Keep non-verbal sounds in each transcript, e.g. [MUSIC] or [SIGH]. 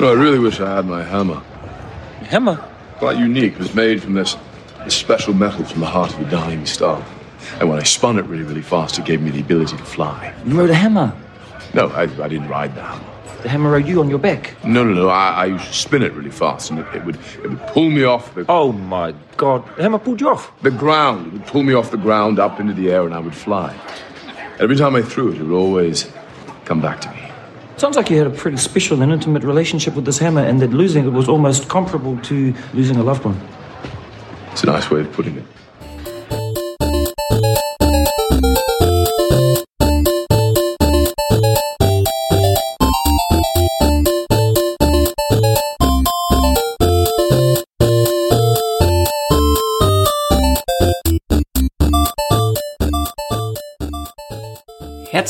You know, I really wish I had my hammer. Hammer? Quite unique. It was made from this, this special metal from the heart of a dying star. And when I spun it really, really fast, it gave me the ability to fly. You rode a hammer. No, I, I didn't ride the hammer. The hammer rode you on your back. No, no, no. I, I used to spin it really fast, and it, it would it would pull me off the, Oh my god. The hammer pulled you off. the ground. It would pull me off the ground up into the air, and I would fly. Every time I threw it, it would always come back to me. Sounds like you had a pretty special and intimate relationship with this hammer, and that losing it was almost comparable to losing a loved one. It's a nice way of putting it.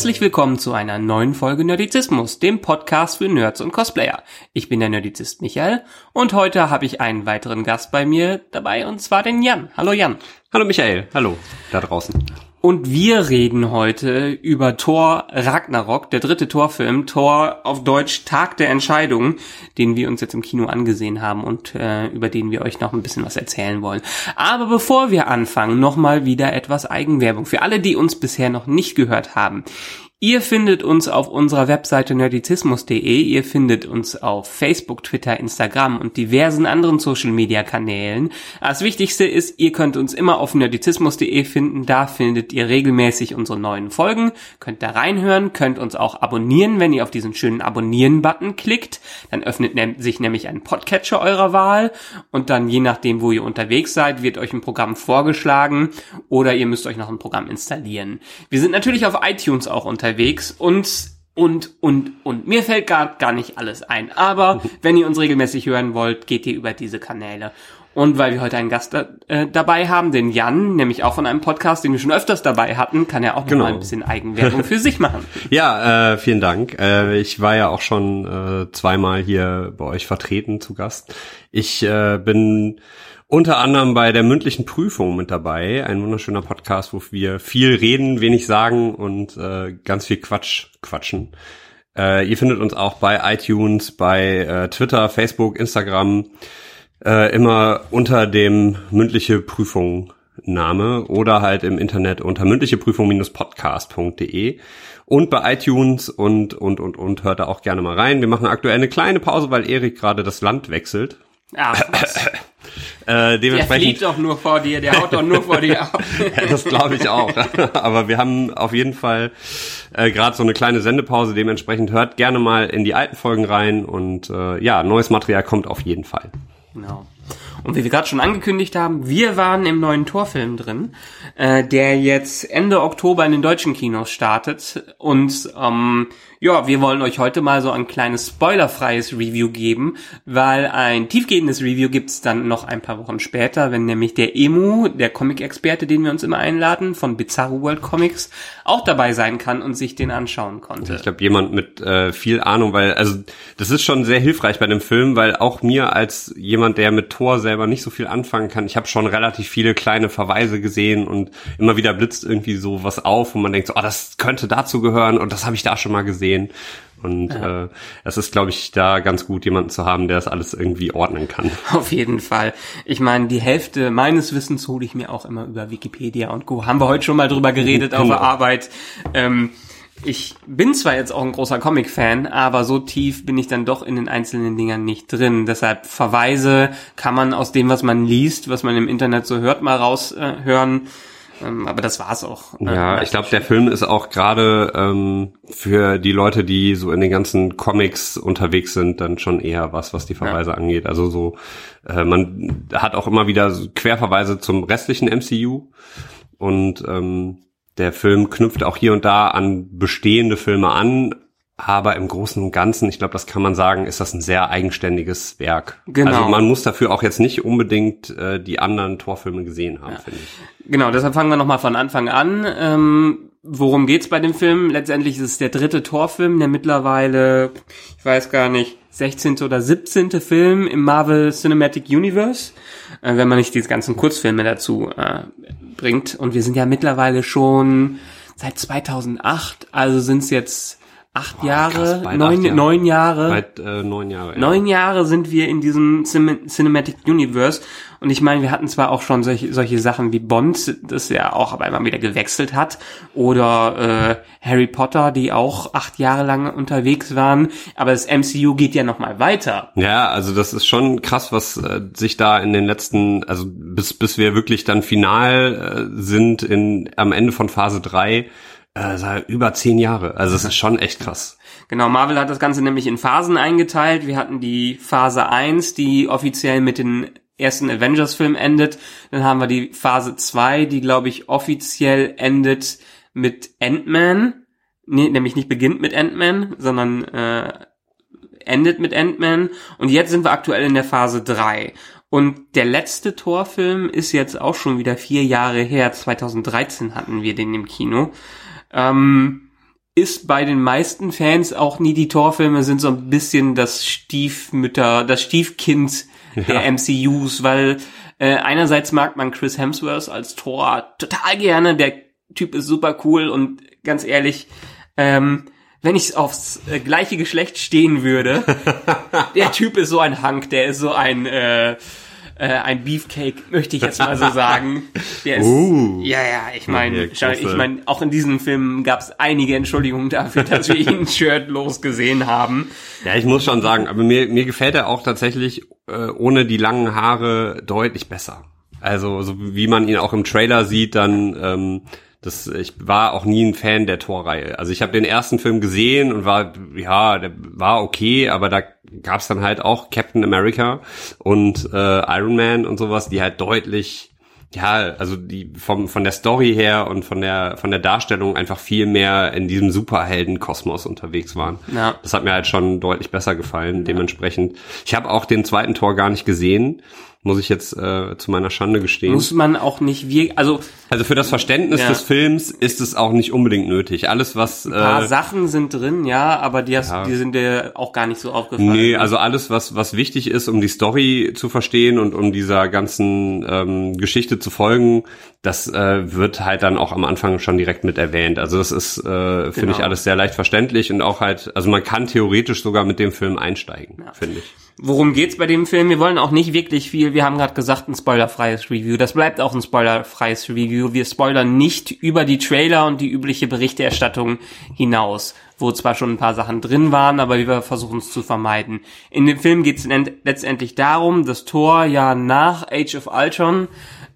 Herzlich willkommen zu einer neuen Folge Nerdizismus, dem Podcast für Nerds und Cosplayer. Ich bin der Nerdizist Michael und heute habe ich einen weiteren Gast bei mir dabei und zwar den Jan. Hallo Jan. Hallo Michael, hallo da draußen. Und wir reden heute über Thor Ragnarok, der dritte Thor-Film, Thor auf Deutsch Tag der Entscheidung, den wir uns jetzt im Kino angesehen haben und äh, über den wir euch noch ein bisschen was erzählen wollen. Aber bevor wir anfangen, nochmal wieder etwas Eigenwerbung. Für alle, die uns bisher noch nicht gehört haben. Ihr findet uns auf unserer Webseite nerdizismus.de, ihr findet uns auf Facebook, Twitter, Instagram und diversen anderen Social Media Kanälen. Das Wichtigste ist, ihr könnt uns immer auf nerdizismus.de finden, da findet ihr regelmäßig unsere neuen Folgen, könnt da reinhören, könnt uns auch abonnieren, wenn ihr auf diesen schönen Abonnieren-Button klickt, dann öffnet ne sich nämlich ein Podcatcher eurer Wahl. Und dann je nachdem, wo ihr unterwegs seid, wird euch ein Programm vorgeschlagen oder ihr müsst euch noch ein Programm installieren. Wir sind natürlich auf iTunes auch unterwegs und und, und, und. Mir fällt gar, gar nicht alles ein. Aber [LAUGHS] wenn ihr uns regelmäßig hören wollt, geht ihr über diese Kanäle. Und weil wir heute einen Gast da, äh, dabei haben, den Jan, nämlich auch von einem Podcast, den wir schon öfters dabei hatten, kann er auch Genau. mal ein bisschen Eigenwerbung für sich machen. [LAUGHS] Ja, äh, vielen Dank. Äh, ich war ja auch schon äh, zweimal hier bei euch vertreten zu Gast. Ich äh, bin unter anderem bei der mündlichen Prüfung mit dabei. Ein wunderschöner Podcast, wo wir viel reden, wenig sagen und äh, ganz viel Quatsch quatschen. Äh, ihr findet uns auch bei iTunes, bei äh, Twitter, Facebook, Instagram, äh, immer unter dem mündliche Prüfung Name oder halt im Internet unter mündliche Prüfung-podcast.de und bei iTunes und, und, und, und hört da auch gerne mal rein. Wir machen aktuell eine kleine Pause, weil Erik gerade das Land wechselt. Ah, [LAUGHS] Äh, Der dementsprechend fliegt doch nur vor dir, der haut doch nur vor dir ab. [LAUGHS] ja, das glaube ich auch. [LAUGHS] Aber wir haben auf jeden Fall äh, gerade so eine kleine Sendepause. Dementsprechend hört gerne mal in die alten Folgen rein und äh, ja, neues Material kommt auf jeden Fall. Genau. Und wie wir gerade schon angekündigt haben, wir waren im neuen Torfilm drin, äh, der jetzt Ende Oktober in den deutschen Kinos startet. Und ähm, ja, wir wollen euch heute mal so ein kleines spoilerfreies Review geben, weil ein tiefgehendes Review gibt's dann noch ein paar Wochen später, wenn nämlich der Emu, der Comic-Experte, den wir uns immer einladen, von Bizarro World Comics, auch dabei sein kann und sich den anschauen konnte. Ich glaube, jemand mit äh, viel Ahnung, weil, also das ist schon sehr hilfreich bei dem Film, weil auch mir als jemand, der mit Thor selber nicht so viel anfangen kann, ich habe schon relativ viele kleine Verweise gesehen und immer wieder blitzt irgendwie so was auf, wo man denkt, so, oh, das könnte dazu gehören und das habe ich da schon mal gesehen. Und äh, es ist, glaube ich, da ganz gut, jemanden zu haben, der das alles irgendwie ordnen kann. [LAUGHS] Auf jeden Fall. Ich meine, die Hälfte meines Wissens hole ich mir auch immer über Wikipedia und Co. Haben wir heute schon mal drüber geredet auf Genau. der Arbeit. Ähm, ich bin zwar jetzt auch ein großer Comic-Fan, aber so tief bin ich dann doch in den einzelnen Dingern nicht drin. Deshalb Verweise kann man aus dem, was man liest, was man im Internet so hört, mal raushören. Äh, ähm, aber das war's auch. Äh, Ja, ich glaube, der Film ist auch gerade ähm, für die Leute, die so in den ganzen Comics unterwegs sind, dann schon eher was, was die Verweise angeht. Also so, äh, man hat auch immer wieder Querverweise zum restlichen MCU und ähm, der Film knüpft auch hier und da an bestehende Filme an. Aber im Großen und Ganzen, ich glaube, das kann man sagen, ist das ein sehr eigenständiges Werk. Genau. Also man muss dafür auch jetzt nicht unbedingt äh, die anderen Torfilme gesehen haben, finde ich. Genau, deshalb fangen wir nochmal von Anfang an. Ähm, worum geht's bei dem Film? Letztendlich ist es der dritte Torfilm, der mittlerweile, ich weiß gar nicht, 16. oder 17. Film im Marvel Cinematic Universe, äh, wenn man nicht die ganzen Kurzfilme dazu äh, bringt. Und wir sind ja mittlerweile schon seit 2008, also sind es jetzt acht Jahre, krass, bald neun, acht Jahre. neun Jahre. Seit äh, neun Jahre. Ja. Neun Jahre sind wir in diesem Cin- Cinematic Universe und ich meine, wir hatten zwar auch schon solche, solche Sachen wie Bond, das ja auch aber immer wieder gewechselt hat, oder äh, Harry Potter, die auch acht Jahre lang unterwegs waren, aber das MCU geht ja noch mal weiter. Ja, also das ist schon krass, was äh, sich da in den letzten, also bis bis wir wirklich dann final äh, sind in am Ende von Phase 3, äh, über zehn Jahre. Also es ist schon echt krass. Genau, Marvel hat das Ganze nämlich in Phasen eingeteilt. Wir hatten die Phase 1, die offiziell mit den ersten Avengers-Film endet. Dann haben wir die Phase 2, die, glaube ich, offiziell endet mit Ant-Man. Nee, nämlich nicht beginnt mit Ant-Man, sondern äh, endet mit Ant-Man. Und jetzt sind wir aktuell in der Phase 3. Und der letzte Torfilm ist jetzt auch schon wieder vier Jahre her. 2013 hatten wir den im Kino. Ähm, ist bei den meisten Fans auch nie die Torfilme sind so ein bisschen das Stiefmütter, das Stiefkind der MCUs, weil äh, einerseits mag man Chris Hemsworth als Thor total gerne, der Typ ist super cool und ganz ehrlich, ähm, wenn ich aufs äh, gleiche Geschlecht stehen würde, [LAUGHS] der Typ ist so ein Hank, der ist so ein äh, äh, ein Beefcake, möchte ich jetzt mal so sagen. [LAUGHS] Der ist, Uh. ja, ja, ich meine, ich meine, auch in diesem Film gab es einige Entschuldigungen dafür, dass wir ihn [LAUGHS] shirtlos gesehen haben. Ja, ich muss schon sagen, aber mir, mir gefällt er auch tatsächlich äh, ohne die langen Haare deutlich besser. Also so wie man ihn auch im Trailer sieht, dann ähm, das, ich war auch nie ein Fan der Torreihe. Also ich habe den ersten Film gesehen und war, ja, der war okay, aber da gab's dann halt auch Captain America und äh, Iron Man und sowas, die halt deutlich ja, also die vom von der Story her und von der von der Darstellung einfach viel mehr in diesem Superheldenkosmos unterwegs waren. Ja. Das hat mir halt schon deutlich besser gefallen. Dementsprechend, ich habe auch den zweiten Tor gar nicht gesehen, muss ich jetzt äh, zu meiner Schande gestehen. Muss man auch nicht wir, also also für das Verständnis Ja. des Films ist es auch nicht unbedingt nötig. Alles was ein paar äh, Sachen sind drin, ja, aber die, hast, Ja. die sind dir auch gar nicht so aufgefallen. Nee, also alles, was, was wichtig ist, um die Story zu verstehen und um dieser ganzen ähm, Geschichte zu folgen, das äh, wird halt dann auch am Anfang schon direkt mit erwähnt. Also das ist, äh, finde Genau. ich, alles sehr leicht verständlich und auch halt, also man kann theoretisch sogar mit dem Film einsteigen, finde ich. Worum geht's bei dem Film? Wir wollen auch nicht wirklich viel. Wir haben gerade gesagt, ein spoilerfreies Review. Das bleibt auch ein spoilerfreies Review. Wir spoilern nicht über die Trailer und die übliche Berichterstattung hinaus, wo zwar schon ein paar Sachen drin waren, aber wir versuchen es zu vermeiden. In dem Film geht's letztendlich darum, dass Thor ja nach Age of Ultron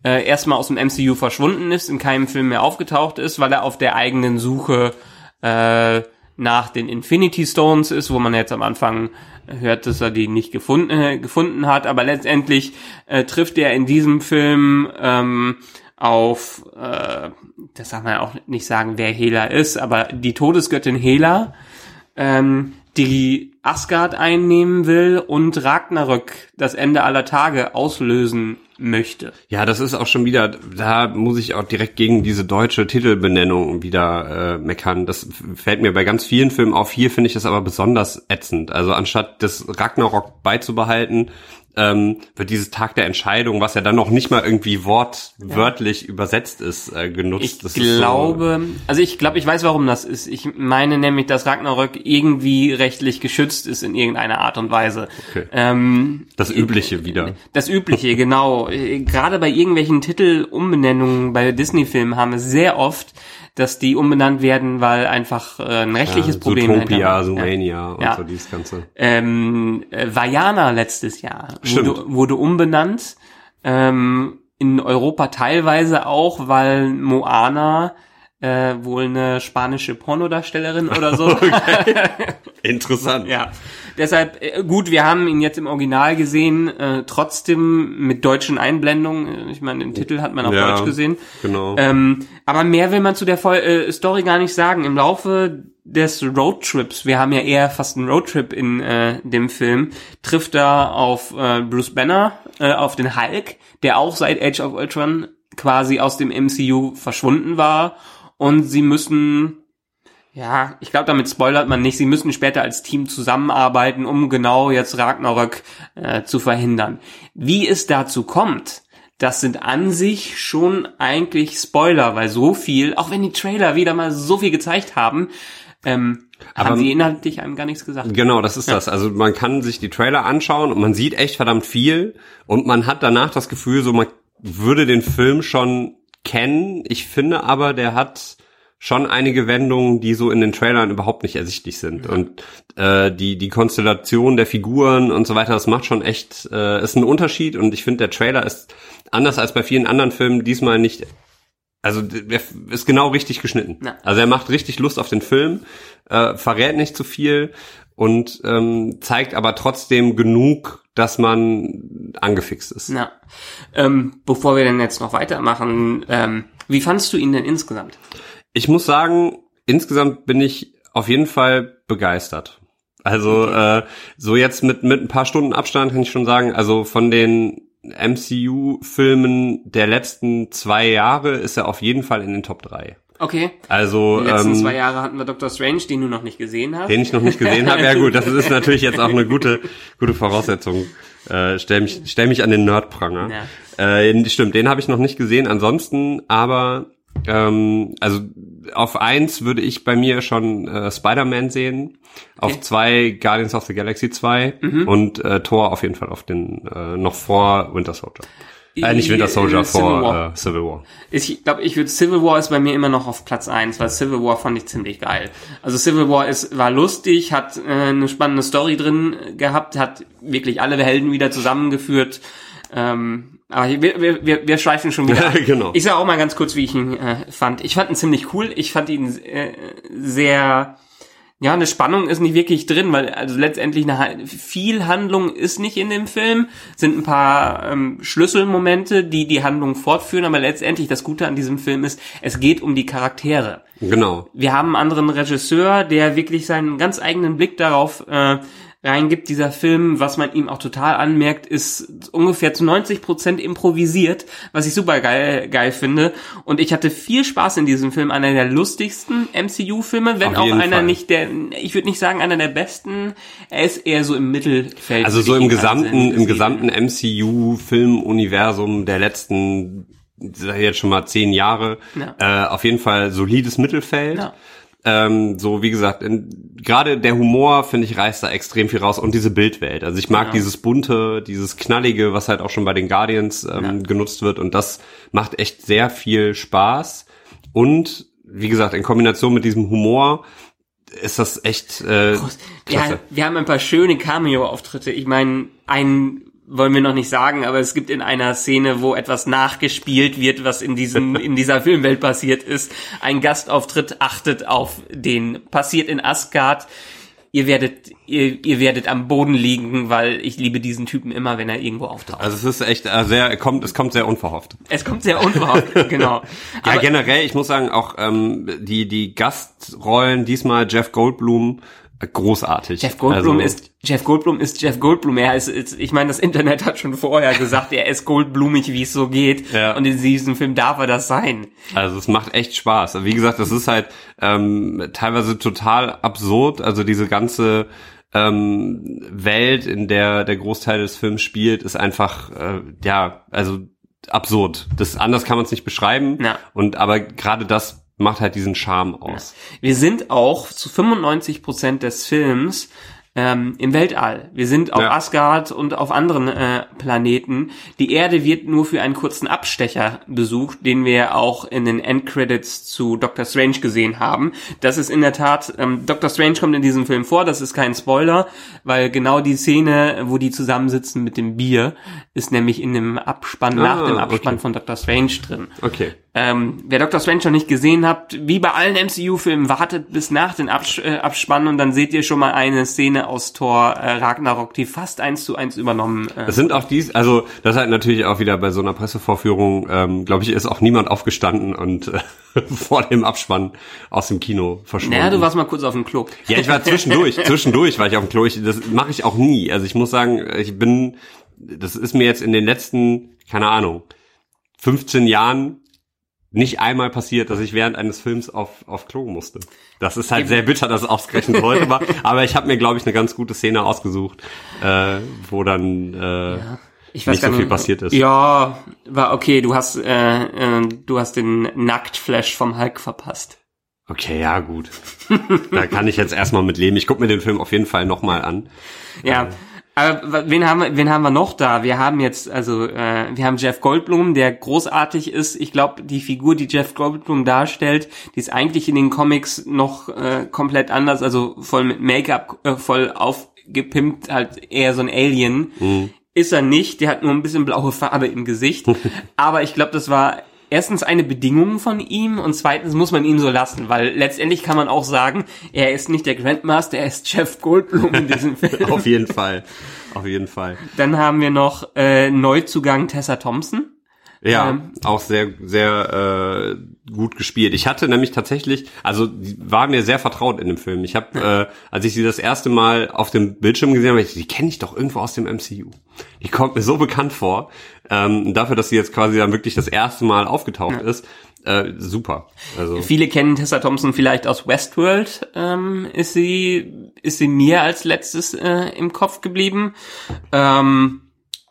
äh, erstmal aus dem MCU verschwunden ist, in keinem Film mehr aufgetaucht ist, weil er auf der eigenen Suche äh, nach den Infinity Stones ist, wo man jetzt am Anfang hört, dass er die nicht gefunden, äh, gefunden hat, aber letztendlich äh, trifft er in diesem Film ähm, auf, äh, das darf man ja auch nicht sagen, wer Hela ist, aber die Todesgöttin Hela, ähm, die Asgard einnehmen will und Ragnarök, das Ende aller Tage, auslösen möchte. Ja, das ist auch schon wieder, da muss ich auch direkt gegen diese deutsche Titelbenennung wieder äh, meckern. Das fällt mir bei ganz vielen Filmen auf. Hier finde ich das aber besonders ätzend. Also anstatt das Ragnarok beizubehalten, ähm, wird dieses Tag der Entscheidung, was ja dann noch nicht mal irgendwie wortwörtlich übersetzt ist, äh, genutzt. Ich Das ist so- glaube, also ich glaube, ich weiß, warum das ist. Ich meine nämlich, dass Ragnarök irgendwie rechtlich geschützt ist in irgendeiner Art und Weise. Okay. Ähm, das Übliche wieder. das Übliche, genau. Gerade bei irgendwelchen Titelumbenennungen bei Disney-Filmen haben wir sehr oft, dass die umbenannt werden, weil einfach äh, ein rechtliches Problem Zootopia. Zoomania und Ja. so dieses Ganze. Ähm, äh, Vajana letztes Jahr Stimmt. wurde, wurde umbenannt. Ähm, in Europa teilweise auch, weil Moana äh, wohl eine spanische Pornodarstellerin oder so. [LAUGHS] Interessant. ja. Deshalb, äh, gut, wir haben ihn jetzt im Original gesehen, äh, trotzdem mit deutschen Einblendungen. Ich meine, den Titel hat man auf Ja, Deutsch gesehen. Genau. Ähm, aber mehr will man zu der Vol äh, Story gar nicht sagen. Im Laufe des Roadtrips, wir haben ja eher fast einen Roadtrip in äh, dem Film, trifft er auf äh, Bruce Banner, äh, auf den Hulk, der auch seit Age of Ultron quasi aus dem MCU verschwunden war. Und sie müssen ja, ich glaube, damit spoilert man nicht. Sie müssen später als Team zusammenarbeiten, um genau jetzt Ragnarök äh, zu verhindern. Wie es dazu kommt, das sind an sich schon eigentlich Spoiler, weil so viel, auch wenn die Trailer wieder mal so viel gezeigt haben, ähm, Aber- haben sie inhaltlich einem gar nichts gesagt. Genau, das ist das. Also man kann sich die Trailer anschauen und man sieht echt verdammt viel und man hat danach das Gefühl, so man würde den Film schon kennen. Ich finde aber, der hat schon einige Wendungen, die so in den Trailern überhaupt nicht ersichtlich sind. Und äh, die, die Konstellation der Figuren und so weiter, das macht schon echt, äh, ist ein Unterschied. Und ich finde, der Trailer ist anders als bei vielen anderen Filmen diesmal nicht also der ist genau richtig geschnitten. Ja. Also er macht richtig Lust auf den Film, äh, verrät nicht zu viel und ähm, zeigt aber trotzdem genug, dass man angefixt ist. Ja. Ähm, bevor wir denn jetzt noch weitermachen, ähm, wie fandst du ihn denn insgesamt? Ich muss sagen, insgesamt bin ich auf jeden Fall begeistert. Also äh, so jetzt mit mit ein paar Stunden Abstand kann ich schon sagen, also von den MCU-Filmen der letzten zwei Jahre ist er auf jeden Fall in den Top 3. Okay. Also Die letzten ähm, zwei Jahre hatten wir Doctor Strange, den du noch nicht gesehen hast. den ich noch nicht gesehen habe. [LAUGHS] Ja gut, das ist natürlich jetzt auch eine gute gute Voraussetzung. Äh, stell mich stell mich an den Nerdpranger. Äh, stimmt, den habe ich noch nicht gesehen. Ansonsten, aber ähm, also auf eins würde ich bei mir schon äh, Spider-Man sehen, auf zwei Guardians of the Galaxy 2 Mhm. und äh, Thor auf jeden Fall auf den äh, noch vor Winter Soldier. Nicht Winter Soldier, Civil vor War. Äh, Civil War. Ich glaube, ich würde Civil War ist bei mir immer noch auf Platz eins, weil Civil War fand ich ziemlich geil. Also Civil War ist war lustig, hat äh, eine spannende Story drin gehabt, hat wirklich alle Helden wieder zusammengeführt. Ähm, aber wir, wir, wir, wir schweifen schon wieder. [LAUGHS] Genau. Ich sage auch mal ganz kurz, wie ich ihn äh, fand. Ich fand ihn ziemlich cool. Ich fand ihn äh, sehr ja, eine Spannung ist nicht wirklich drin, weil also letztendlich eine, viel Handlung ist nicht in dem Film, sind ein paar ähm, Schlüsselmomente, die die Handlung fortführen, aber letztendlich das Gute an diesem Film ist, es geht um die Charaktere. Genau. Wir haben einen anderen Regisseur, der wirklich seinen ganz eigenen Blick darauf äh, reingibt. Dieser Film, was man ihm auch total anmerkt, ist ungefähr zu 90 Prozent improvisiert, was ich super geil, geil finde. Und ich hatte viel Spaß in diesem Film, einer der lustigsten MCU-Filme, wenn auch einer Fall. nicht der, ich würde nicht sagen einer der besten. Er ist eher so im Mittelfeld. Also so im gesamten, im gesamten MCU-Filmuniversum der letzten, jetzt schon mal zehn Jahre, äh, auf jeden Fall solides Mittelfeld. Ja. Ähm, so wie gesagt, gerade der Humor finde ich reißt da extrem viel raus und diese Bildwelt. Also ich mag Ja. dieses bunte, dieses knallige, was halt auch schon bei den Guardians ähm, genutzt wird und das macht echt sehr viel Spaß und wie gesagt in Kombination mit diesem Humor ist das echt äh, klasse. Ja, wir haben ein paar schöne Cameo-Auftritte. Ich meine, einen wollen wir noch nicht sagen, aber es gibt in einer Szene, wo etwas nachgespielt wird, was in diesem [LAUGHS] in dieser Filmwelt passiert ist, ein Gastauftritt achtet auf den passiert in Asgard. Ihr werdet ihr, ihr werdet am Boden liegen, weil ich liebe diesen Typen immer, wenn er irgendwo auftaucht. Also es ist echt äh, sehr, kommt, es kommt sehr unverhofft. es kommt sehr unverhofft, [LAUGHS] genau. Ja, Aber- generell, ich muss sagen, auch ähm, die die Gastrollen diesmal Jeff Goldblum großartig. Jeff Goldblum also, ist Jeff Goldblum ist Jeff Goldblum. Er ist, ist ich meine, das Internet hat schon vorher gesagt, er ist goldblumig, wie es so geht. Ja. Und in diesem Film darf er das sein. Also es macht echt Spaß. Wie gesagt, das ist halt ähm, teilweise total absurd. Also diese ganze ähm, Welt, in der der Großteil des Films spielt, ist einfach äh, ja also absurd. Das anders kann man es nicht beschreiben. Ja. Und aber gerade das macht halt diesen Charme aus. Wir sind auch zu 95 Prozent des Films ähm, im Weltall. Wir sind auf Ja. Asgard und auf anderen äh, Planeten. Die Erde wird nur für einen kurzen Abstecher besucht, den wir auch in den Endcredits zu Doctor Strange gesehen haben. Das ist in der Tat, ähm, Doctor Strange kommt in diesem Film vor, das ist kein Spoiler, weil genau die Szene, wo die zusammensitzen mit dem Bier, ist nämlich in dem Abspann, nach Ah, dem Abspann okay. von Doctor Strange drin. Okay. Ähm, wer Doctor Strange noch nicht gesehen habt, wie bei allen MCU-Filmen, wartet bis nach den Abs äh, Abspann und dann seht ihr schon mal eine Szene aus Thor äh, Ragnarok, die fast eins zu eins übernommen. Äh, Es sind auch dies, also das halt natürlich auch wieder bei so einer Pressevorführung, ähm, glaube ich, ist auch niemand aufgestanden und äh, [LAUGHS] vor dem Abspann aus dem Kino verschwunden. naja, du warst mal kurz auf dem Klo. Ja, ich war zwischendurch, [LAUGHS] zwischendurch war ich auf dem Klo. Ich, das mache ich auch nie. Also ich muss sagen, ich bin, das ist mir jetzt in den letzten, keine Ahnung, 15 Jahren nicht einmal passiert, dass ich während eines Films auf, auf Klo musste. Das ist halt sehr bitter, dass es ausgerechnet heute war. [LAUGHS] Aber ich habe mir, glaube ich, eine ganz gute Szene ausgesucht, äh, wo dann äh, Ich nicht so viel passiert ist. Ja, war okay. Du hast, äh, äh, du hast den Nacktflash vom Hulk verpasst. Okay, ja, gut. da kann ich jetzt erstmal mit leben. Ich gucke mir den Film auf jeden Fall nochmal an. Ja. Aber wen haben wir, wen haben wir noch da? Wir haben jetzt, also äh, wir haben Jeff Goldblum, der großartig ist. Ich glaube, die Figur, die Jeff Goldblum darstellt, die ist eigentlich in den Comics noch äh, komplett anders, also voll mit Make-up, äh, voll aufgepimpt, halt eher so ein Alien. Mhm. Ist er nicht, der hat nur ein bisschen blaue Farbe im Gesicht. [LAUGHS] Aber ich glaube, das war erstens eine Bedingung von ihm und zweitens muss man ihn so lassen, weil letztendlich kann man auch sagen, er ist nicht der Grandmaster, er ist Jeff Goldblum in diesem [LAUGHS] Film. Auf jeden Fall. Auf jeden Fall. Dann haben wir noch äh, Neuzugang Tessa Thompson. Ja, Ähm. auch sehr, sehr äh, gut gespielt. Ich hatte nämlich tatsächlich, also war mir sehr vertraut in dem Film. Ich habe, äh, als ich sie das erste Mal auf dem Bildschirm gesehen habe, ich, die kenne ich doch irgendwo aus dem MCU. Die kommt mir so bekannt vor. Ähm, dafür, dass sie jetzt quasi dann wirklich das erste Mal aufgetaucht ist, äh, super. Also Viele kennen Tessa Thompson vielleicht aus Westworld. Ähm, ist sie ist sie mir als letztes äh, im Kopf geblieben. Ähm,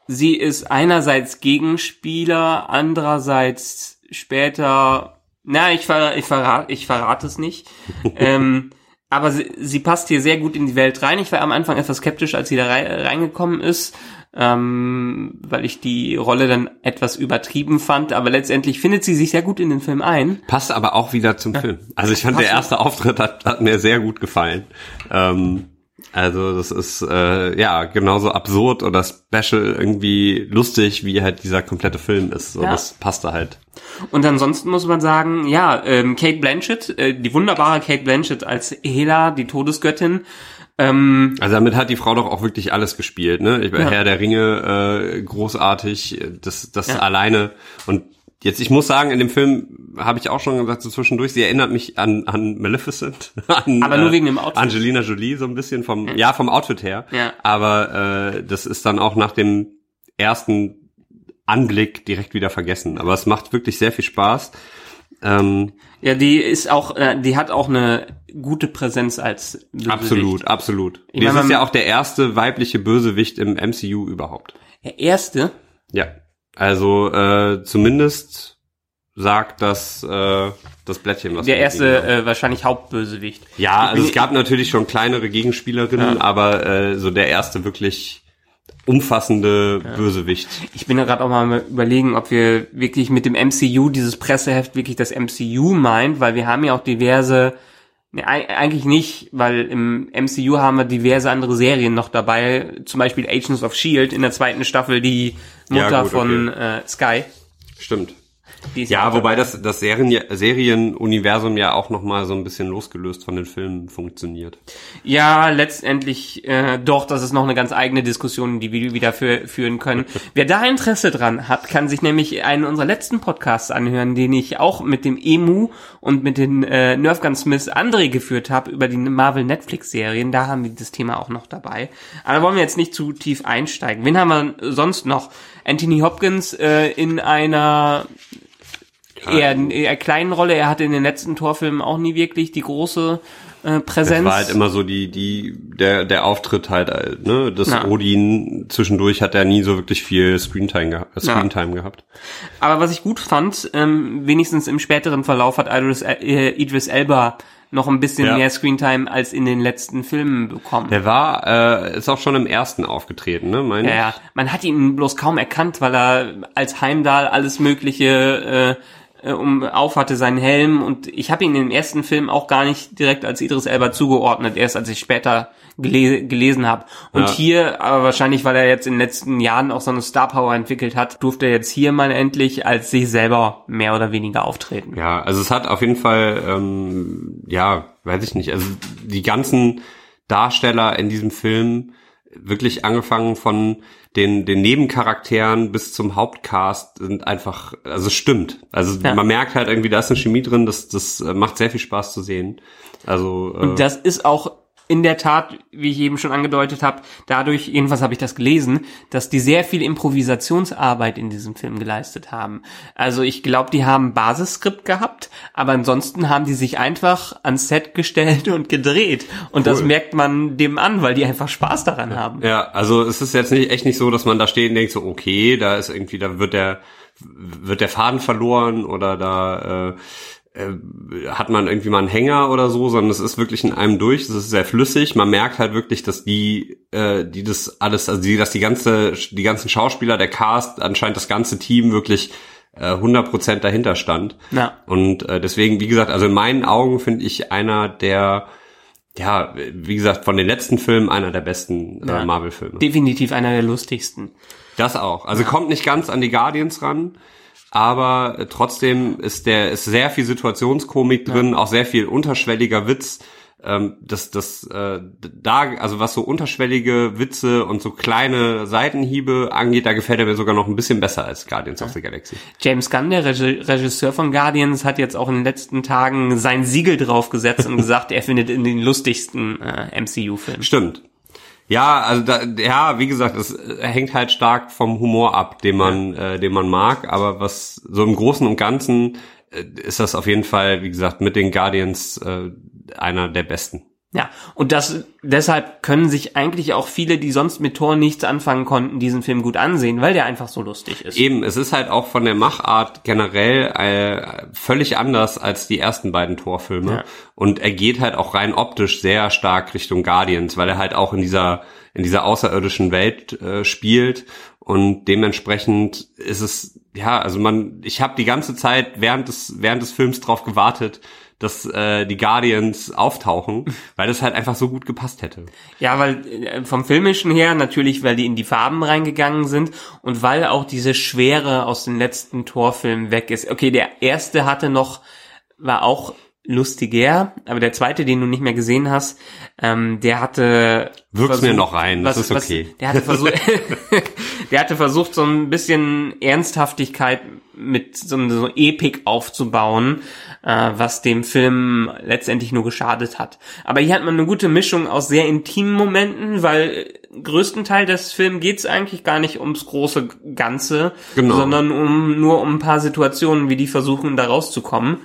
sie ist einerseits Gegenspieler, andererseits später. Na, ich ver ich verrate ich verrate es nicht. [LAUGHS] ähm, aber sie, sie passt hier sehr gut in die Welt rein. Ich war am Anfang etwas skeptisch, als sie da rei reingekommen ist, ähm, weil ich die Rolle dann etwas übertrieben fand. Aber letztendlich findet sie sich sehr gut in den Film ein. passt aber auch wieder zum Film. Also ich fand, der Passt. erste Auftritt hat, hat mir sehr gut gefallen. Ähm, also das ist äh, ja genauso absurd oder special irgendwie lustig, wie halt dieser komplette Film ist. So, Ja. Das passte halt. Und ansonsten muss man sagen, ja, ähm, Kate Blanchett, äh, die wunderbare Kate Blanchett als Hela, die Todesgöttin. Ähm, Also damit hat die Frau doch auch wirklich alles gespielt, ne? Ich war Ja. Herr der Ringe äh, großartig, das das Ja. alleine und Jetzt, ich muss sagen, in dem Film habe ich auch schon gesagt, so zwischendurch, sie erinnert mich an, an Maleficent. [LAUGHS] An, Aber nur wegen dem Outfit. Angelina Jolie so ein bisschen vom, ja, vom Outfit her. Ja. Aber äh, das ist dann auch nach dem ersten Anblick direkt wieder vergessen. Aber es macht wirklich sehr viel Spaß. Ähm, ja, die ist auch, äh, die hat auch eine gute Präsenz als Bösewicht. absolut, absolut. Ich Das meine, ist ja auch der erste weibliche Bösewicht im MCU überhaupt. Der erste, Ja. Also äh, zumindest sagt das äh, das Blättchen was. der erste äh, wahrscheinlich Hauptbösewicht. ja, also es gab natürlich schon kleinere Gegenspielerinnen, aber äh, so der erste wirklich umfassende Bösewicht. Ich bin ja gerade auch mal überlegen, ob wir wirklich mit dem MCU, dieses Presseheft wirklich das MCU meint, weil wir haben ja auch diverse, ne, eig- eigentlich nicht, weil im MCU haben wir diverse andere Serien noch dabei, zum Beispiel Agents of S.H.I.E.L.D. in der zweiten Staffel, die Ja, Mutter gut, von äh, Sky. Stimmt. Ja, wobei das das Serien Serienuniversum ja auch noch mal so ein bisschen losgelöst von den Filmen funktioniert. Ja, letztendlich äh, doch, das ist noch eine ganz eigene Diskussion, die wir wieder für, führen können. [LAUGHS] Wer da Interesse dran hat, kann sich nämlich einen unserer letzten Podcasts anhören, den ich auch mit dem Emu und mit den äh, Nerfgun Smiths André geführt habe über die Marvel Netflix Serien. Da haben wir das Thema auch noch dabei. Aber da wollen wir jetzt nicht zu tief einsteigen. Wen haben wir sonst noch? Anthony Hopkins äh, in einer eher, eher kleinen Rolle. Er hatte in den letzten Torfilmen auch nie wirklich die große äh, Präsenz. Das war halt immer so die, die, der, der Auftritt halt, äh, ne, das Ja. Odin, zwischendurch hat er nie so wirklich viel Screentime, geha äh, Ja. Screentime gehabt. Aber was ich gut fand, ähm, wenigstens im späteren Verlauf hat Idris, äh, Idris Elba noch ein bisschen Ja. mehr Screentime als in den letzten Filmen bekommen. Der war, äh, ist auch schon im ersten aufgetreten, ne, meine ja, ja, man hat ihn bloß kaum erkannt, weil er als Heimdall alles Mögliche äh, äh, um auf hatte, seinen Helm. Und ich habe ihn im ersten Film auch gar nicht direkt als Idris Elba zugeordnet, erst als ich später gele gelesen habe. Und Ja. hier, aber wahrscheinlich, weil er jetzt in den letzten Jahren auch so eine Star Power entwickelt hat, durfte er jetzt hier mal endlich als sich selber mehr oder weniger auftreten. Ja, also es hat auf jeden Fall, ähm, ja, weiß ich nicht, also die ganzen Darsteller in diesem Film, wirklich angefangen von den, den Nebencharakteren bis zum Hauptcast sind einfach, also es stimmt. Also Ja. man merkt halt irgendwie, da ist eine Chemie drin, das, das äh, macht sehr viel Spaß zu sehen. Also, äh, Und das ist auch in der Tat, wie ich eben schon angedeutet habe, dadurch, jedenfalls habe ich das gelesen, dass die sehr viel Improvisationsarbeit in diesem Film geleistet haben. Also ich glaube, die haben Basisskript gehabt, aber ansonsten haben die sich einfach ans Set gestellt und gedreht. Und das Cool. merkt man dem an, weil die einfach Spaß daran haben. Ja, also es ist jetzt nicht echt nicht so, dass man da steht und denkt so, okay, da ist irgendwie, da wird der wird der Faden verloren oder da äh, hat man irgendwie mal einen Hänger oder so, sondern es ist wirklich in einem durch, es ist sehr flüssig. Man merkt halt wirklich, dass die, äh, die das alles, also die, dass die ganze, die ganzen Schauspieler, der Cast, anscheinend das ganze Team wirklich äh, 100% dahinter stand. Ja. Und äh, deswegen, wie gesagt, also in meinen Augen finde ich einer der, ja, wie gesagt, von den letzten Filmen einer der besten Ja. äh, Marvel-Filme. Definitiv einer der lustigsten. Das auch. Also kommt nicht ganz an die Guardians ran, aber äh, trotzdem ist der ist sehr viel Situationskomik drin, auch sehr viel unterschwelliger Witz. Ähm, das das äh, da also was so unterschwellige Witze und so kleine Seitenhiebe angeht, da gefällt er mir sogar noch ein bisschen besser als Guardians of the Galaxy. James Gunn, der Regi- Regisseur von Guardians, hat jetzt auch in den letzten Tagen sein Siegel draufgesetzt und [LAUGHS] gesagt, er findet in den lustigsten äh, MCU-Film. Stimmt. Ja, also da, ja, wie gesagt, es äh, hängt halt stark vom Humor ab, den man, äh, den man mag. Aber was so im Großen und Ganzen äh, ist das auf jeden Fall, wie gesagt, mit den Guardians äh, einer der besten. Ja, und das deshalb können sich eigentlich auch viele, die sonst mit Thor nichts anfangen konnten, diesen Film gut ansehen, weil der einfach so lustig ist. Eben, es ist halt auch von der Machart generell äh, völlig anders als die ersten beiden Torfilme. Ja. Und er geht halt auch rein optisch sehr stark Richtung Guardians, weil er halt auch in dieser in dieser außerirdischen Welt äh, spielt und dementsprechend ist es ja, also man, ich habe die ganze Zeit während des während des Films drauf gewartet, dass äh, die Guardians auftauchen, weil das halt einfach so gut gepasst hätte. Ja, weil äh, vom Filmischen her natürlich, weil die in die Farben reingegangen sind und weil auch diese Schwere aus den letzten Torfilmen weg ist. Okay, der erste hatte noch, war auch lustiger, aber der zweite, den du nicht mehr gesehen hast, ähm, der hatte Wirk's mir noch rein, das ist okay. der hatte versucht, [LAUGHS] der hatte versucht, so ein bisschen Ernsthaftigkeit mit so einem so Epik aufzubauen, äh, was dem Film letztendlich nur geschadet hat. Aber hier hat man eine gute Mischung aus sehr intimen Momenten, weil größten des Films geht's eigentlich gar nicht ums große Ganze, Genau. sondern um nur um ein paar Situationen, wie die versuchen, da rauszukommen.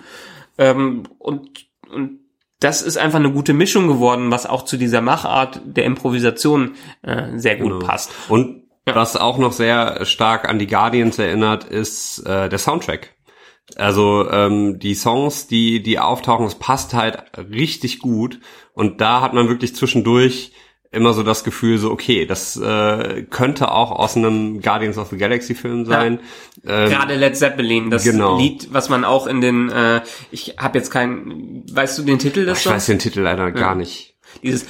Ähm, und, und das ist einfach eine gute Mischung geworden, was auch zu dieser Machart der Improvisation äh, sehr gut Genau. passt. Und was auch noch sehr stark an die Guardians erinnert, ist äh, der Soundtrack. Also ähm, die Songs, die die auftauchen, es passt halt richtig gut. Und da hat man wirklich zwischendurch immer so das Gefühl, so okay, das äh, könnte auch aus einem Guardians of the Galaxy Film sein. Ähm, Gerade Led Zeppelin, das genau. Lied, was man auch in den, äh, ich habe jetzt keinen, weißt du den Titel des ich weiß den Titel leider gar nicht. Dieses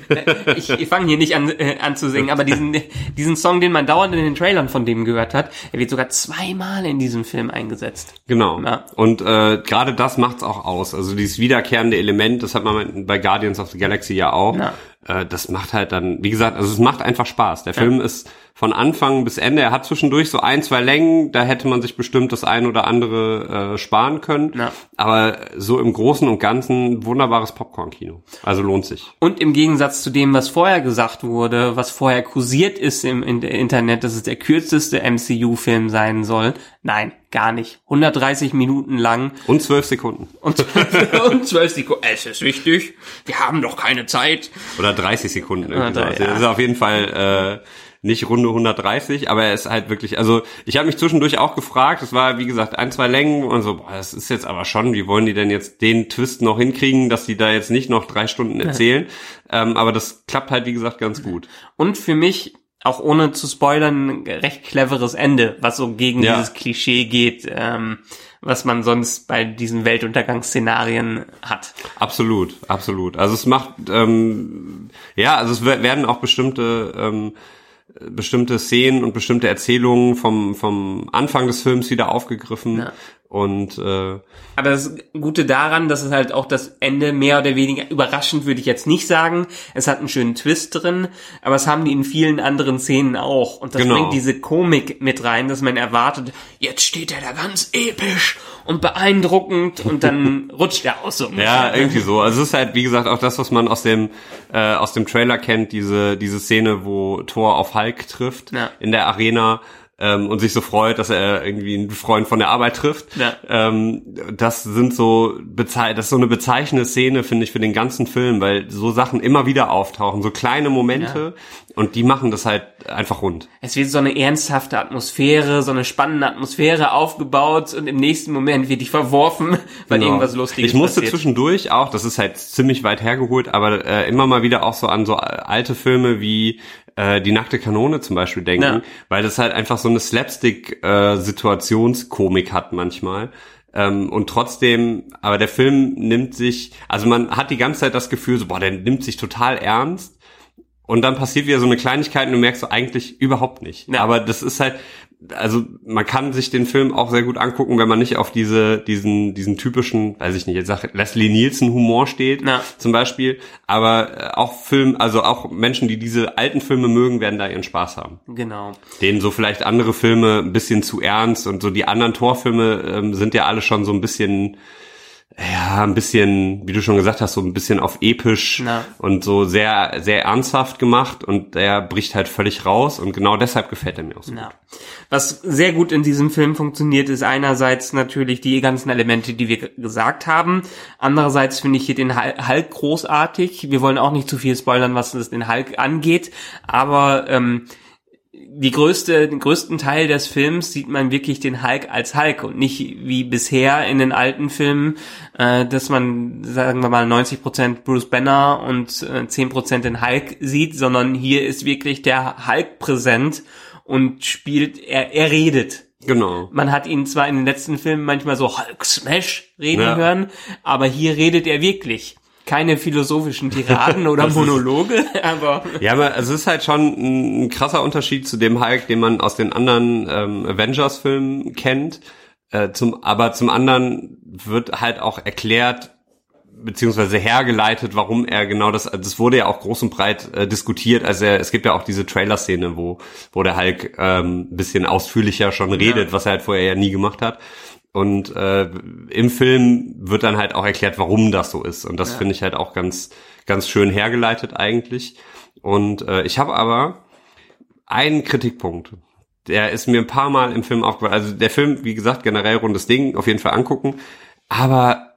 [LAUGHS] ich, ich fange hier nicht an, äh, an zu singen, aber diesen, diesen Song, den man dauernd in den Trailern von dem gehört hat, er wird sogar zweimal in diesem Film eingesetzt. Genau. Ja. Und äh, gerade das macht's auch aus. Also dieses wiederkehrende Element, das hat man bei Guardians of the Galaxy ja auch. Ja. Äh, das macht halt dann, wie gesagt, also es macht einfach Spaß. Der Film ist von Anfang bis Ende. Er hat zwischendurch so ein, zwei Längen, da hätte man sich bestimmt das ein oder andere äh, sparen können. Ja. Aber so im Großen und Ganzen wunderbares Popcorn-Kino. Also lohnt sich. Und im Gegensatz zu dem, was vorher gesagt wurde, was vorher kursiert ist im, Internet, dass es der kürzeste MCU-Film sein soll, nein, gar nicht. 130 Minuten lang Und zwölf Sekunden. und, [LAUGHS] und 12 Sekunden. Es ist wichtig, wir haben doch keine Zeit. Oder 30 Sekunden. Irgendwie Ah, sowas. ja. Das ist auf jeden Fall äh, nicht Runde 130, aber er ist halt wirklich, also ich habe mich zwischendurch auch gefragt, es war wie gesagt ein, zwei Längen und so, boah, das ist jetzt aber schon, wie wollen die denn jetzt den Twist noch hinkriegen, dass die da jetzt nicht noch drei Stunden erzählen, ähm, aber das klappt halt wie gesagt ganz gut. Und für mich, auch ohne zu spoilern, ein recht cleveres Ende, was so gegen Ja. dieses Klischee geht, ähm, was man sonst bei diesen Weltuntergangsszenarien hat. Absolut, absolut. Also es macht, ähm, ja, also es wer- werden auch bestimmte ähm, bestimmte Szenen und bestimmte Erzählungen vom vom Anfang des Films wieder aufgegriffen Ja. Und äh, Aber das Gute daran, dass es halt auch das Ende mehr oder weniger überraschend würde ich jetzt nicht sagen. Es hat einen schönen Twist drin, aber es haben die in vielen anderen Szenen auch. Und das Genau. bringt diese Komik mit rein, dass man erwartet, jetzt steht er da ganz episch und beeindruckend und dann [LAUGHS] rutscht er aus so. Ja, irgendwie so. Also es ist halt, wie gesagt, auch das, was man aus dem äh, aus dem Trailer kennt, diese diese Szene, wo Thor auf Hulk trifft Ja. in der Arena. Ähm, und sich so freut, dass er irgendwie einen Freund von der Arbeit trifft. Ja. Ähm, das sind so das ist so eine bezeichnende Szene, finde ich, für den ganzen Film, weil so Sachen immer wieder auftauchen, so kleine Momente und die machen das halt einfach rund. Es wird so eine ernsthafte Atmosphäre, so eine spannende Atmosphäre aufgebaut und im nächsten Moment wird die verworfen, weil Genau. irgendwas Lustiges Ich musste passiert. zwischendurch auch, das ist halt ziemlich weit hergeholt, aber äh, immer mal wieder auch so an so alte Filme wie äh, Die nackte Kanone zum Beispiel denken, Ja. weil das halt einfach so eine Slapstick-Situationskomik hat manchmal. Ähm, und trotzdem, aber der Film nimmt sich, also man hat die ganze Zeit das Gefühl, so, boah, der nimmt sich total ernst. Und dann passiert wieder so eine Kleinigkeit und du merkst so eigentlich überhaupt nicht. Ja. Aber das ist halt, also man kann sich den Film auch sehr gut angucken, wenn man nicht auf diese, diesen, diesen typischen, weiß ich nicht, jetzt sag Leslie Nielsen Humor steht, Ja. zum Beispiel. Aber äh, auch Film, also auch Menschen, die diese alten Filme mögen, werden da ihren Spaß haben. Genau. Denen so vielleicht andere Filme ein bisschen zu ernst und so die anderen Torfilme ähm, sind ja alle schon so ein bisschen, ja, ein bisschen, wie du schon gesagt hast, so ein bisschen auf episch Ja. und so sehr, sehr ernsthaft gemacht und der bricht halt völlig raus und genau deshalb gefällt er mir auch so. Ja. Was sehr gut in diesem Film funktioniert, ist einerseits natürlich die ganzen Elemente, die wir gesagt haben. Andererseits finde ich hier den Hul- Hulk großartig. Wir wollen auch nicht zu viel spoilern, was den Hulk angeht, aber ähm, die größte, den größten Teil des Films sieht man wirklich den Hulk als Hulk und nicht wie bisher in den alten Filmen, äh, dass man, sagen wir mal, 90% Bruce Banner und äh, 10% den Hulk sieht, sondern hier ist wirklich der Hulk präsent und spielt, er, er redet. Genau. Man hat ihn zwar in den letzten Filmen manchmal so Hulk Smash reden Ja. hören, aber hier redet er wirklich. Keine philosophischen Tiraden oder [LAUGHS] Monologe, [LAUGHS] aber Ja, aber es ist halt schon ein, ein krasser Unterschied zu dem Hulk, den man aus den anderen ähm, Avengers-Filmen kennt. Äh, zum, aber zum anderen wird halt auch erklärt, beziehungsweise hergeleitet, warum er genau das, also das wurde ja auch groß und breit äh, diskutiert, also er, es gibt ja auch diese Trailer-Szene, wo, wo der Hulk ähm, ein bisschen ausführlicher schon redet, was er halt vorher ja nie gemacht hat. Und äh, im Film wird dann halt auch erklärt, warum das so ist. Und das finde ich halt auch ganz, ganz schön hergeleitet eigentlich. Und äh, ich habe aber einen Kritikpunkt. Der ist mir ein paar Mal im Film aufgefallen. Also der Film, wie gesagt, generell rundes Ding, auf jeden Fall angucken. Aber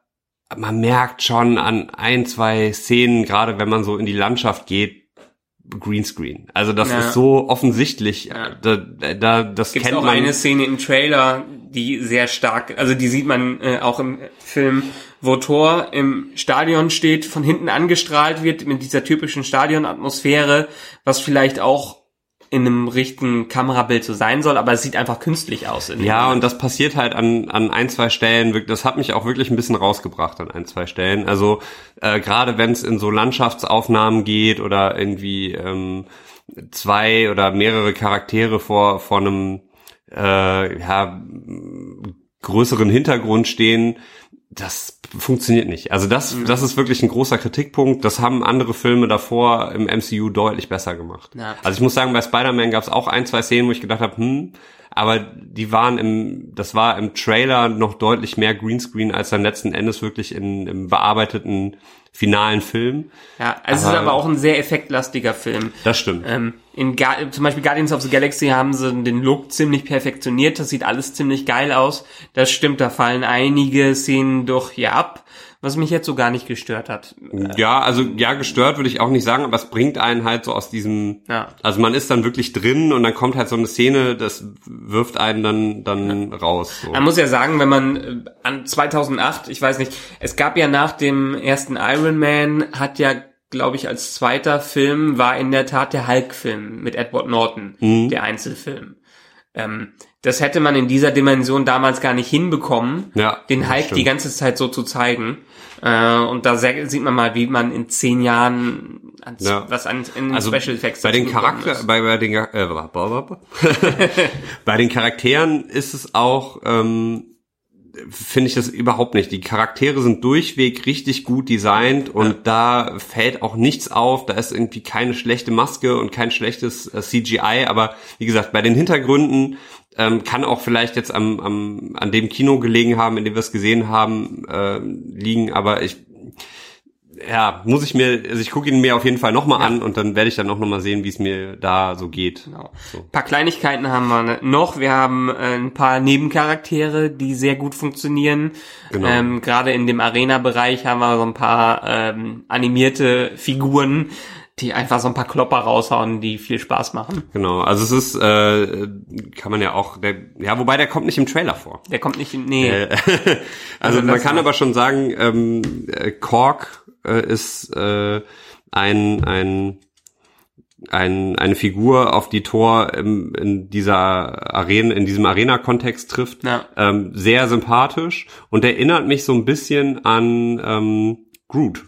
man merkt schon an ein, zwei Szenen, gerade wenn man so in die Landschaft geht, Greenscreen. Also das Ja. ist so offensichtlich. Ja. Da, da, das Gibt kennt auch man. eine Szene im Trailer, die sehr stark, also die sieht man äh, auch im Film, wo Thor im Stadion steht, von hinten angestrahlt wird mit dieser typischen Stadionatmosphäre, was vielleicht auch in einem richtigen Kamerabild so sein soll, aber es sieht einfach künstlich aus. Ja, Moment. und das passiert halt an, an ein, zwei Stellen. Das hat mich auch wirklich ein bisschen rausgebracht an ein, zwei Stellen. Also äh, gerade wenn es in so Landschaftsaufnahmen geht oder irgendwie ähm, zwei oder mehrere Charaktere vor, vor einem äh, ja, größeren Hintergrund stehen, das funktioniert nicht. Also das, das ist wirklich ein großer Kritikpunkt. Das haben andere Filme davor im MCU deutlich besser gemacht. Ja. Also ich muss sagen, bei Spider-Man gab es auch ein, zwei Szenen, wo ich gedacht habe, hm, aber die waren im, das war im Trailer noch deutlich mehr Greenscreen als dann letzten Endes wirklich in, im bearbeiteten finalen Film. ja, also es ist aber- aber auch ein sehr effektlastiger Film. Das stimmt. Ähm, in Ga zum Beispiel Guardians of the Galaxy haben sie den Look ziemlich perfektioniert. Das sieht alles ziemlich geil aus. Das stimmt, da fallen einige Szenen doch hier ab, was mich jetzt so gar nicht gestört hat. Ja, also ja, gestört würde ich auch nicht sagen, aber es bringt einen halt so aus diesem, Ja. also man ist dann wirklich drin und dann kommt halt so eine Szene, das wirft einen dann dann raus. So. Man muss ja sagen, wenn man äh, an 2008, ich weiß nicht, es gab ja nach dem ersten Iron Man, hat ja, glaube ich, als zweiter Film war in der Tat der Hulk-Film mit Edward Norton, der Einzelfilm. Ähm, das hätte man in dieser Dimension damals gar nicht hinbekommen, Ja, den Hulk stimmt. die ganze Zeit so zu zeigen. Äh, und da sieht man mal, wie man in zehn Jahren an, Ja. was an in also Special Effects bei den Charakter, bei, bei den äh, [LAUGHS] bei den Charakteren ist es auch ähm, finde ich das überhaupt nicht. Die Charaktere sind durchweg richtig gut designt und da fällt auch nichts auf. Da ist irgendwie keine schlechte Maske und kein schlechtes äh, CGI. Aber wie gesagt, bei den Hintergründen ähm, kann auch vielleicht jetzt am, am an dem Kino gelegen haben, in dem wir es gesehen haben, äh, liegen. Aber ich ja, muss ich mir, also ich gucke ihn mir auf jeden Fall nochmal ja. an und dann werde ich dann auch nochmal sehen, wie es mir da so geht. Genau. So. Ein paar Kleinigkeiten haben wir noch. Wir haben äh, ein paar Nebencharaktere, die sehr gut funktionieren. Genau. Ähm, Gerade in dem Arena-Bereich haben wir so ein paar ähm, animierte Figuren, die einfach so ein paar Klopper raushauen, die viel Spaß machen. Genau, also es ist, äh, kann man ja auch, der, ja, wobei der kommt nicht im Trailer vor. Der kommt nicht im, nee. Äh, [LAUGHS] also, also man kann aber schon sagen, ähm, äh, Kork äh, ist äh, ein, ein ein, eine Figur, auf die Thor im, in dieser Arena, in diesem Arena-Kontext trifft, ja. ähm, sehr sympathisch und erinnert mich so ein bisschen an ähm, Groot.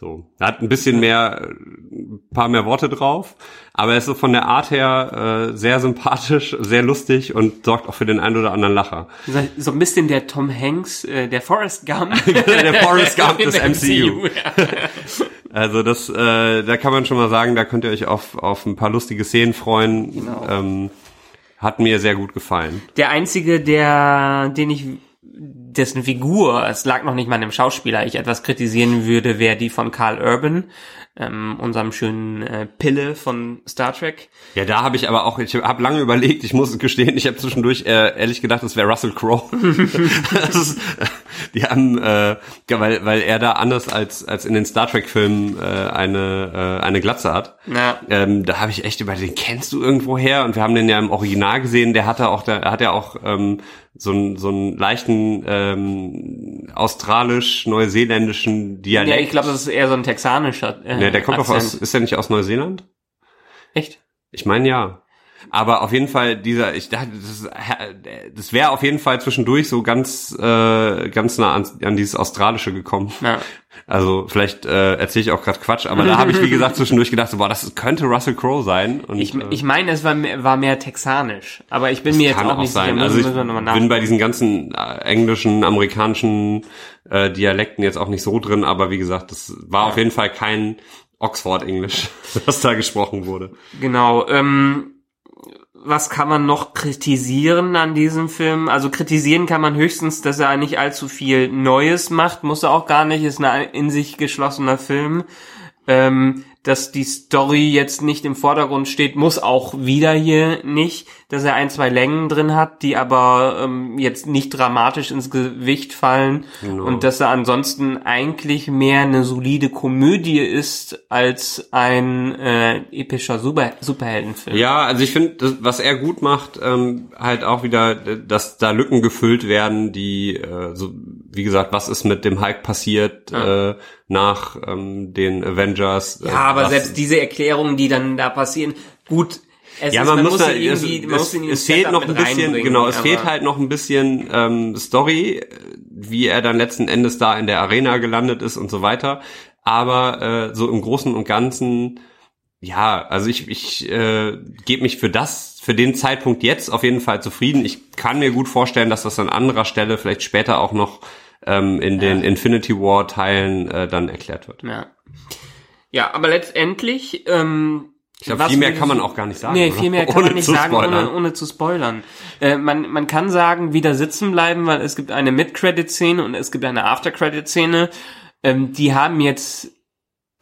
So, er hat ein bisschen mehr, ein paar mehr Worte drauf, aber er ist so von der Art her äh, sehr sympathisch, sehr lustig und sorgt auch für den einen oder anderen Lacher. So ein bisschen der Tom Hanks, äh, der Forrest Gump. [LAUGHS] der Forrest Gump [LAUGHS] des MCU. [LAUGHS] also das, äh, da kann man schon mal sagen, da könnt ihr euch auf, auf ein paar lustige Szenen freuen. Genau. Ähm, hat mir sehr gut gefallen. Der einzige, der, den ich dessen Figur, es lag noch nicht mal an dem Schauspieler, ich etwas kritisieren würde, wäre die von Carl Urban, ähm, unserem schönen äh, Pille von Star Trek. Ja, da habe ich aber auch, ich habe lange überlegt, ich muss gestehen, ich habe zwischendurch äh, ehrlich gedacht, es wäre Russell Crowe. [LAUGHS] die haben, äh, weil, weil er da anders als, als in den Star Trek-Filmen äh, eine, äh, eine Glatze hat. Ja. Ähm, da habe ich echt über den kennst du irgendwo her und wir haben den ja im Original gesehen, der hatte auch, der hat ja auch ähm, so einen so einen leichten ähm, australisch-neuseeländischen Dialekt. Ja, ich glaube, das ist eher so ein texanischer. Äh, ja, der kommt doch aus, ist der nicht aus Neuseeland? Echt? Ich meine ja. Aber auf jeden Fall dieser, ich dachte, das, das wäre auf jeden Fall zwischendurch so ganz äh, ganz nah an, an dieses Australische gekommen. Ja. Also vielleicht äh, erzähle ich auch gerade Quatsch, aber da habe ich wie [LAUGHS] gesagt zwischendurch gedacht, so, boah, das könnte Russell Crowe sein. Und, ich, äh, ich meine, es war mehr, war mehr texanisch, aber ich bin mir jetzt auch, auch nicht sein. sicher. Also ich bin bei diesen ganzen äh, englischen, amerikanischen äh, Dialekten jetzt auch nicht so drin, aber wie gesagt, das war ja. auf jeden Fall kein Oxford Englisch, [LAUGHS] was da gesprochen wurde. Genau. Ähm, was kann man noch kritisieren an diesem Film? Also kritisieren kann man höchstens, dass er nicht allzu viel Neues macht, muss er auch gar nicht, ist ein in sich geschlossener Film. Ähm, dass die Story jetzt nicht im Vordergrund steht, muss auch wieder hier nicht, dass er ein, zwei Längen drin hat, die aber ähm, jetzt nicht dramatisch ins Gewicht fallen genau. und dass er ansonsten eigentlich mehr eine solide Komödie ist als ein äh, epischer Super Superheldenfilm. Ja, also ich finde, was er gut macht, ähm, halt auch wieder, dass da Lücken gefüllt werden, die äh, so wie gesagt, was ist mit dem Hulk passiert ja. äh, nach ähm, den Avengers? Äh, ja, aber selbst diese Erklärungen, die dann da passieren, gut. Es ja, ist, man, man, muss, da, irgendwie, es, muss es, es fehlt noch ein bisschen, genau, es fehlt halt noch ein bisschen ähm, Story, wie er dann letzten Endes da in der Arena gelandet ist und so weiter. Aber äh, so im Großen und Ganzen, ja, also ich, ich äh, gebe mich für das, für den Zeitpunkt jetzt auf jeden Fall zufrieden. Ich kann mir gut vorstellen, dass das an anderer Stelle vielleicht später auch noch ähm, in den Infinity War Teilen äh, dann erklärt wird. Ja. Ja, aber letztendlich, ähm, ich glaube, viel mehr kann man auch gar nicht sagen. Nee, viel mehr kann man nicht sagen, ohne, ohne zu spoilern. Äh, man, man kann sagen, wieder sitzen bleiben, weil es gibt eine Mid-Credit-Szene und es gibt eine After-Credit-Szene. Ähm, die haben jetzt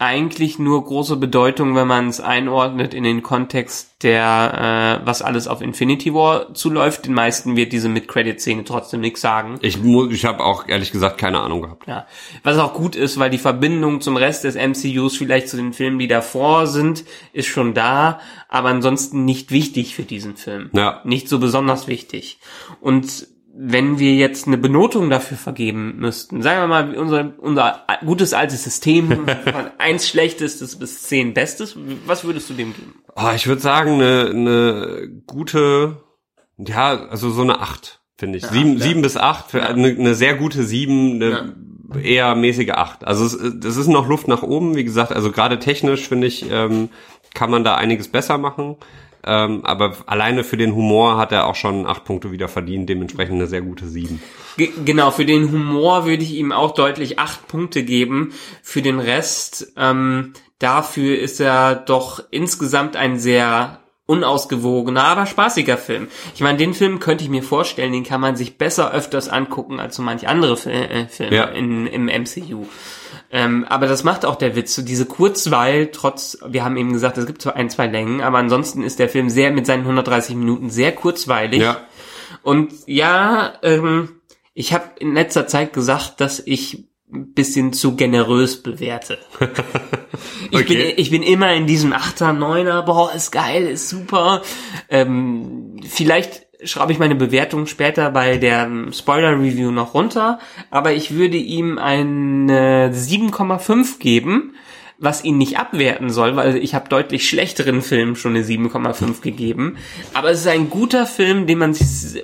eigentlich nur große Bedeutung, wenn man es einordnet in den Kontext der, äh, was alles auf Infinity War zuläuft. Den meisten wird diese Mid-Credit-Szene trotzdem nichts sagen. Ich, ich habe auch ehrlich gesagt keine Ahnung gehabt. Ja. Was auch gut ist, weil die Verbindung zum Rest des MCUs, vielleicht zu den Filmen, die davor sind, ist schon da, aber ansonsten nicht wichtig für diesen Film. Ja. Nicht so besonders wichtig. Und wenn wir jetzt eine Benotung dafür vergeben müssten, sagen wir mal, unser, unser gutes altes System von [LAUGHS] eins schlechtestes bis zehn bestes, was würdest du dem geben? Oh, ich würde sagen, eine, eine gute, ja, also so eine acht, finde ich. Ja, sieben, ja. sieben bis acht, für ja. eine, eine sehr gute sieben, eine eher mäßige acht. Also es, es ist noch Luft nach oben, wie gesagt, also gerade technisch, finde ich, ähm, kann man da einiges besser machen. Ähm, aber alleine für den Humor hat er auch schon acht Punkte wieder verdient, dementsprechend eine sehr gute sieben. G genau, für den Humor würde ich ihm auch deutlich acht Punkte geben. Für den Rest, ähm, dafür ist er doch insgesamt ein sehr unausgewogener, aber spaßiger Film. Ich meine, den Film könnte ich mir vorstellen, den kann man sich besser öfters angucken als so manch andere Fil äh, Filme ja. in, im MCU. Ähm, aber das macht auch der Witz. So diese Kurzweil, trotz, wir haben eben gesagt, es gibt zwar ein, zwei Längen, aber ansonsten ist der Film sehr mit seinen 130 Minuten sehr kurzweilig. Ja. Und ja, ähm, ich habe in letzter Zeit gesagt, dass ich ein bisschen zu generös bewerte. [LAUGHS] ich, bin, ich bin immer in diesem Achter, Neuner, boah, ist geil, ist super. Ähm, vielleicht schreibe ich meine Bewertung später bei der ähm, Spoiler-Review noch runter, aber ich würde ihm eine 7,5 geben, was ihn nicht abwerten soll, weil ich habe deutlich schlechteren Filmen schon eine 7,5 gegeben. Aber es ist ein guter Film, den man sich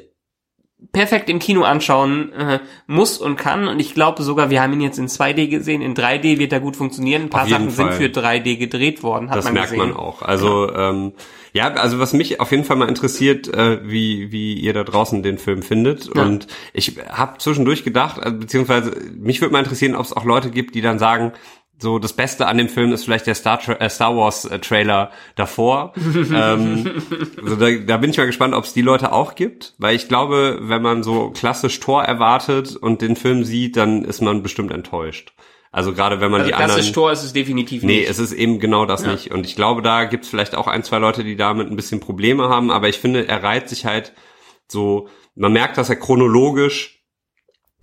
perfekt im Kino anschauen äh, muss und kann. Und ich glaube sogar, wir haben ihn jetzt in 2D gesehen. In 3D wird er gut funktionieren. Ein paar Sachen Fall. sind für 3D gedreht worden, hat Das man merkt gesehen. man auch. Also ähm, ja, also was mich auf jeden Fall mal interessiert, äh, wie wie ihr da draußen den Film findet. Ja. Und ich habe zwischendurch gedacht, äh, beziehungsweise mich würde mal interessieren, ob es auch Leute gibt, die dann sagen, so das Beste an dem Film ist vielleicht der Star, äh, Star Wars äh, Trailer davor. [LAUGHS] ähm, also da, da bin ich mal gespannt, ob es die Leute auch gibt, weil ich glaube, wenn man so klassisch Tor erwartet und den Film sieht, dann ist man bestimmt enttäuscht. Also gerade wenn man Also die anderen klassisch Tor ist es definitiv Nee, nicht. es ist eben genau das Ja. nicht. Und ich glaube, da gibt's vielleicht auch ein, zwei Leute, die damit ein bisschen Probleme haben. Aber ich finde, er reiht sich halt so, man merkt, dass er chronologisch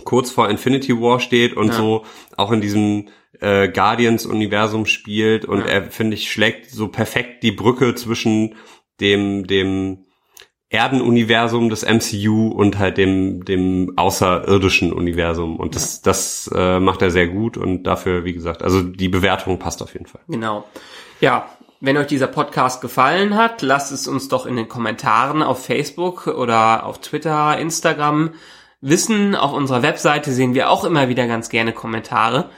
kurz vor Infinity War steht und Ja. so auch in diesem äh, Guardians-Universum spielt. Und Ja. er, finde ich, schlägt so perfekt die Brücke zwischen dem, dem Erdenuniversum des MCU und halt dem, dem außerirdischen Universum. Und das, das äh, macht er sehr gut und dafür, wie gesagt, also die Bewertung passt auf jeden Fall. Genau. Ja, wenn euch dieser Podcast gefallen hat, lasst es uns doch in den Kommentaren auf Facebook oder auf Twitter, Instagram wissen. Auf unserer Webseite sehen wir auch immer wieder ganz gerne Kommentare.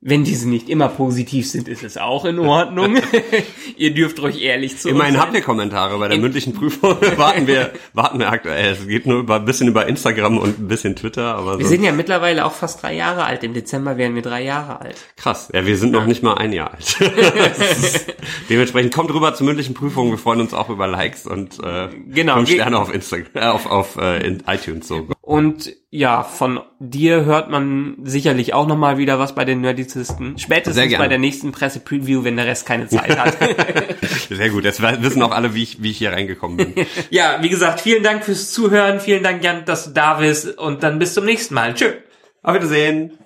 Wenn diese nicht immer positiv sind, ist es auch in Ordnung. [LAUGHS] [LAUGHS] Ihr dürft ruhig ehrlich zu Immerhin habt ihr Kommentare bei der mündlichen Prüfung. [LAUGHS] warten wir, warten wir aktuell. Es geht nur über, ein bisschen über Instagram und ein bisschen Twitter, aber Wir so sind ja mittlerweile auch fast drei Jahre alt. Im Dezember werden wir drei Jahre alt. krass. Ja, wir sind noch nicht mal ein Jahr alt. Ist- Dementsprechend kommt rüber zur mündlichen Prüfung. Wir freuen uns auch über Likes und äh, Genau. fünf Sterne auf Instagram, äh, auf, auf äh, in iTunes so. Und ja, von dir hört man sicherlich auch nochmal wieder was bei den Nerdizisten. Spätestens bei der nächsten Presse-Preview, wenn der Rest keine Zeit hat. [LAUGHS] Sehr gut. Jetzt wissen auch alle, wie ich, wie ich hier reingekommen bin. [LAUGHS] ja, wie gesagt, vielen Dank fürs Zuhören. Vielen Dank, Jan, dass du da bist. Und dann bis zum nächsten Mal. Tschö. Auf Wiedersehen.